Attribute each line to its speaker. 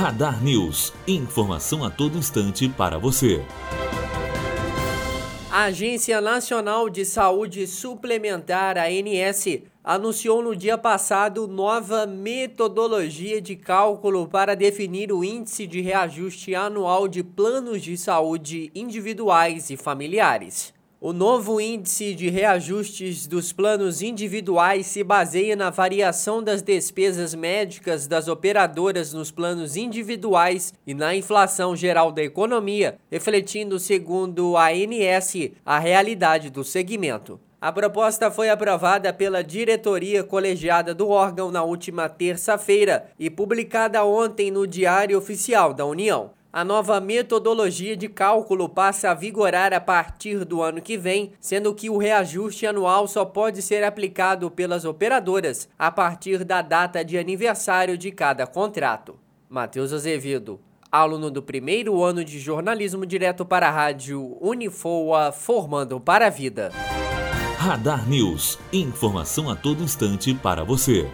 Speaker 1: Radar News. Informação a todo instante para você.
Speaker 2: A Agência Nacional de Saúde Suplementar, ANS, anunciou no dia passado nova metodologia de cálculo para definir o índice de reajuste anual de planos de saúde individuais e familiares. O novo índice de reajustes dos planos individuais se baseia na variação das despesas médicas das operadoras nos planos individuais e na inflação geral da economia, refletindo, segundo a ANS, a realidade do segmento. A proposta foi aprovada pela diretoria colegiada do órgão na última terça-feira e publicada ontem no Diário Oficial da União. A nova metodologia de cálculo passa a vigorar a partir do ano que vem, sendo que o reajuste anual só pode ser aplicado pelas operadoras a partir da data de aniversário de cada contrato. Matheus Azevedo, aluno do primeiro ano de jornalismo direto para a rádio Unifoa, formando para a vida.
Speaker 1: Radar News. Informação a todo instante para você.